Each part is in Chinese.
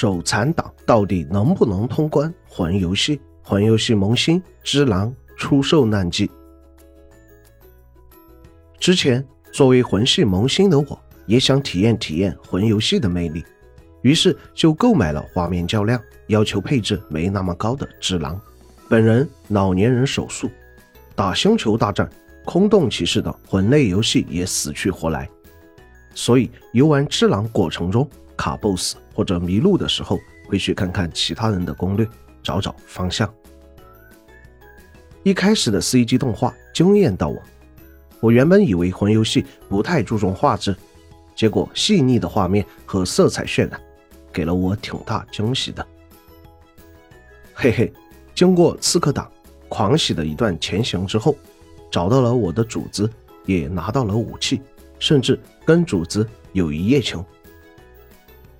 手残党到底能不能通关魂游戏？魂游戏萌新之狼出售难记。之前作为魂系萌新的我，也想体验体验魂游戏的魅力，于是就购买了画面较亮、要求配置没那么高的只狼。本人老年人手速，打星球大战、空洞骑士等魂类游戏也死去活来，所以游玩只狼过程中卡 BOSS 或者迷路的时候，会去看看其他人的攻略，找找方向。一开始的 CG 动画惊艳到我，我原本以为魂游戏不太注重画质，结果细腻的画面和色彩渲染，给了我挺大惊喜的。嘿嘿，经过刺客党狂喜的一段前行之后，找到了我的主子，也拿到了武器，甚至跟主子有一夜情。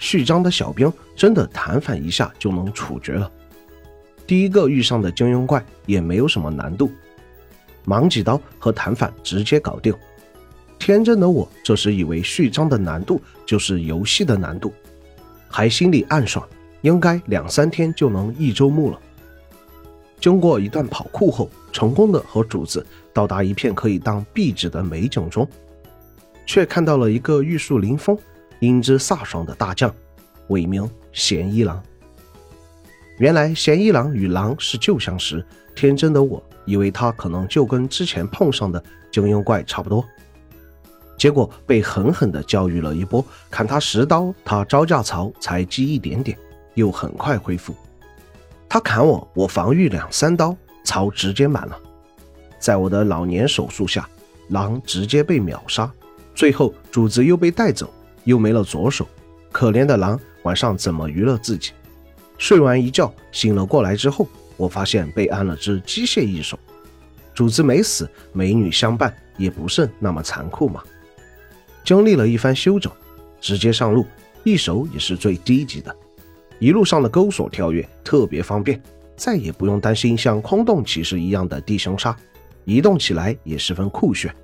序章的小兵真的弹反一下就能处决了。第一个遇上的精英怪也没有什么难度，忙几刀和弹反直接搞定。天真的我这时以为序章的难度就是游戏的难度，还心里暗爽，应该两三天就能一周目了。经过一段跑酷后，成功的和主子到达一片可以当壁纸的美景中，却看到了一个玉树临风、英姿飒爽的大将，伪名贤一郎。原来贤一郎与狼是旧相识，天真的我以为他可能就跟之前碰上的精英怪差不多，结果被狠狠地教育了一波，砍他十刀，他招架槽才积一点点，又很快恢复。他砍我，我防御两三刀，槽直接满了。在我的老年手术下，狼直接被秒杀，最后主子又被带走，又没了左手，可怜的狼晚上怎么娱乐自己？睡完一觉，醒了过来之后，我发现被安了只机械一手，主子没死，美女相伴也不甚那么残酷嘛。经历了一番休整，直接上路，一手也是最低级的，一路上的钩索跳跃特别方便，再也不用担心像空洞骑士一样的地形杀，移动起来也十分酷炫。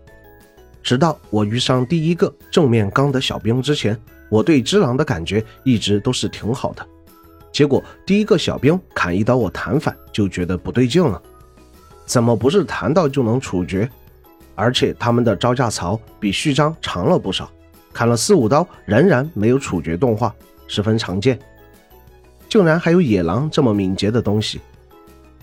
直到我遇上第一个正面刚的小兵之前，我对只狼的感觉一直都是挺好的。结果第一个小兵砍一刀，我弹反就觉得不对劲了，怎么不是弹到就能处决？而且他们的招架槽比序章长了不少，砍了四五刀仍然没有处决动画，十分常见。竟然还有野狼这么敏捷的东西！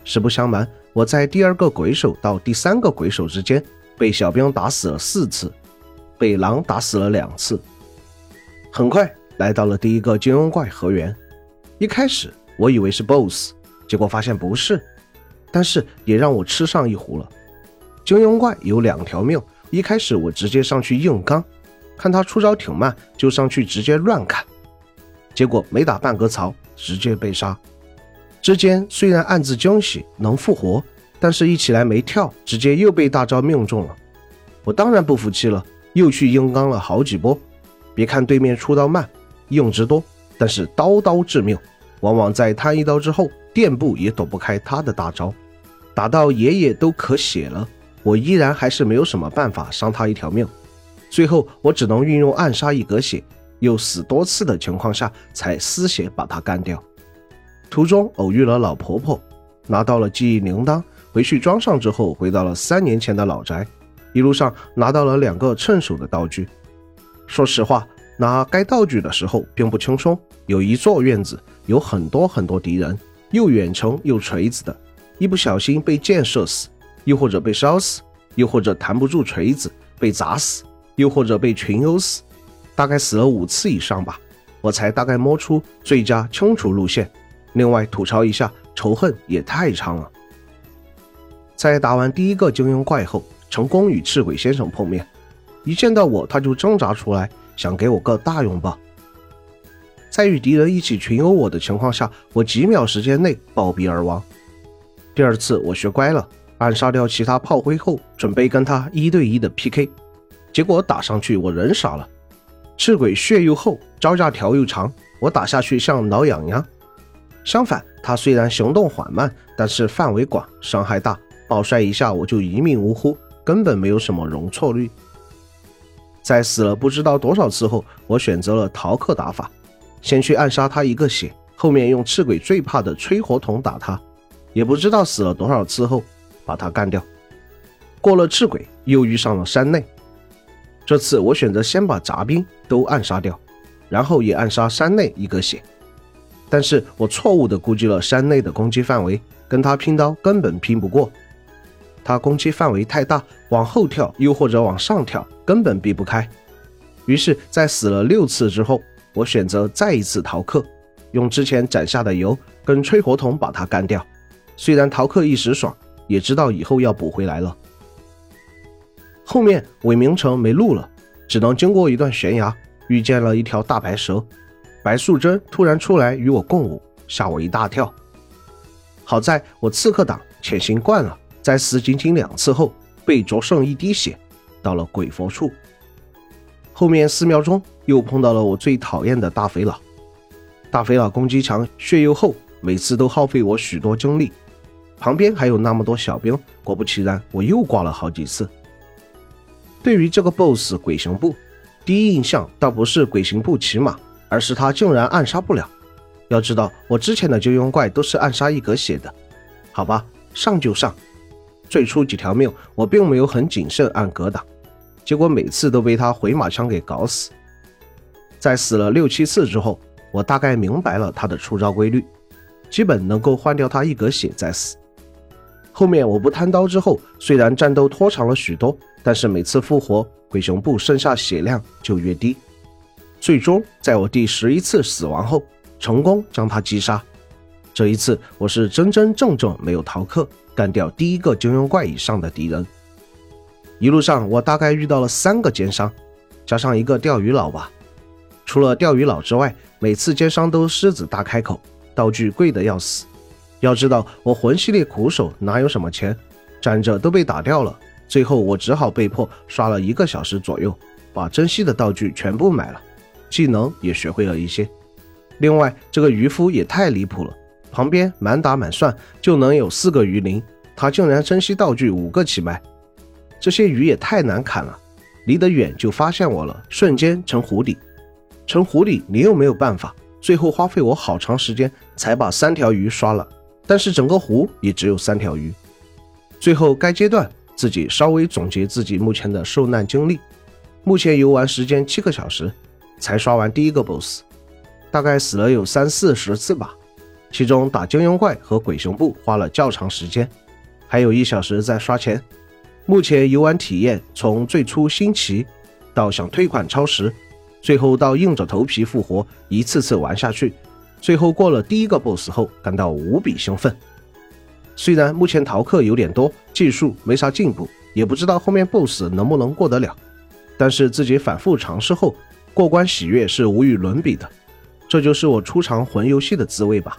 实不相瞒，我在第二个鬼手到第三个鬼手之间被小兵打死了四次，被狼打死了两次。很快来到了第一个金庸怪河源。一开始我以为是 BOSS，结果发现不是，但是也让我吃上一壶了。金庸怪有两条命，一开始我直接上去硬刚，看他出招挺慢，就上去直接乱砍，结果没打半个槽，直接被杀。之间虽然暗自惊喜能复活，但是一起来没跳，直接又被大招命中了。我当然不服气了，又去硬刚了好几波。别看对面出刀慢，用值多，但是刀刀致命。往往在他一刀之后，垫步也躲不开他的大招，打到爷爷都咳血了，我依然还是没有什么办法伤他一条命。最后我只能运用暗杀一格血，又死多次的情况下，才丝血把他干掉。途中偶遇了老婆婆，拿到了记忆铃铛，回去装上之后，回到了三年前的老宅，一路上拿到了两个趁手的道具。说实话，拿该道具的时候并不轻松，有一座院子。有很多很多敌人，又远程又锤子的，一不小心被箭射死，又或者被烧死，又或者弹不住锤子被砸死，又或者被群殴死，大概死了五次以上吧，我才大概摸出最佳清除路线。另外吐槽一下，仇恨也太长了。在打完第一个精英怪后，成功与赤鬼先生碰面，一见到我他就挣扎出来，想给我个大拥抱。在与敌人一起群殴我的情况下，我几秒时间内暴毙而亡。第二次我学乖了，暗杀掉其他炮灰后，准备跟他一对一的 PK，结果打上去我人傻了。赤鬼血又厚，招架条又长，我打下去像挠痒痒。相反，他虽然行动缓慢，但是范围广，伤害大，暴摔一下我就一命呜呼，根本没有什么容错率。在死了不知道多少次后，我选择了逃课打法。先去暗杀他一个血，后面用赤鬼最怕的吹火筒打他，也不知道死了多少次后把他干掉。过了赤鬼，又遇上了山内。这次我选择先把杂兵都暗杀掉，然后也暗杀山内一个血。但是我错误的估计了山内的攻击范围，跟他拼刀根本拼不过。他攻击范围太大，往后跳又或者往上跳，根本避不开。于是，在死了六次之后，我选择再一次逃课，用之前攒下的油跟吹火筒把他干掉。虽然逃课一时爽，也知道以后要补回来了。后面伪名城没路了，只能经过一段悬崖，遇见了一条大白蛇。白素贞突然出来与我共舞，吓我一大跳。好在我刺客党潜行惯了。在死仅仅两次后，被灼剩一滴血，到了鬼佛处。后面寺庙中又碰到了我最讨厌的大肥佬。大肥佬攻击强，血又厚，每次都耗费我许多精力。旁边还有那么多小兵，果不其然，我又挂了好几次。对于这个 BOSS 鬼行步，第一印象倒不是鬼行步骑马，而是他竟然暗杀不了。要知道我之前的金庸怪都是暗杀一格血的。好吧，上就上。最初几条命，我并没有很谨慎按格挡，结果每次都被他回马枪给搞死。在死了六七次之后，我大概明白了他的出招规律，基本能够换掉他一格血再死。后面我不贪刀之后，虽然战斗拖长了许多，但是每次复活鬼熊部剩下血量就越低。最终在我第十一次死亡后，成功将他击杀。这一次我是真真正正没有逃课。干掉第一个金庸怪以上的敌人。一路上我大概遇到了三个奸商，加上一个钓鱼佬吧。除了钓鱼佬之外，每次奸商都狮子大开口，道具贵的要死。要知道我魂系列苦手哪有什么钱，站着都被打掉了。最后我只好被迫刷了一个小时左右，把珍稀的道具全部买了，技能也学会了一些。另外这个渔夫也太离谱了。旁边满打满算就能有四个鱼鳞，他竟然珍惜道具五个起卖，这些鱼也太难砍了，离得远就发现我了，瞬间成湖底，成湖底你又没有办法，最后花费我好长时间才把三条鱼刷了，但是整个湖也只有三条鱼。最后该阶段自己稍微总结自己目前的受难经历，目前游玩时间七个小时，才刷完第一个 BOSS，大概死了有三四十次吧。其中打金庸怪和鬼雄部花了较长时间，还有一小时在刷钱。目前游玩体验从最初新奇，到想退款超时，最后到硬着头皮复活，一次次玩下去，最后过了第一个 BOSS 后，感到无比兴奋。虽然目前逃课有点多，技术没啥进步，也不知道后面 BOSS 能不能过得了，但是自己反复尝试后，过关喜悦是无与伦比的。这就是我初尝魂游戏的滋味吧。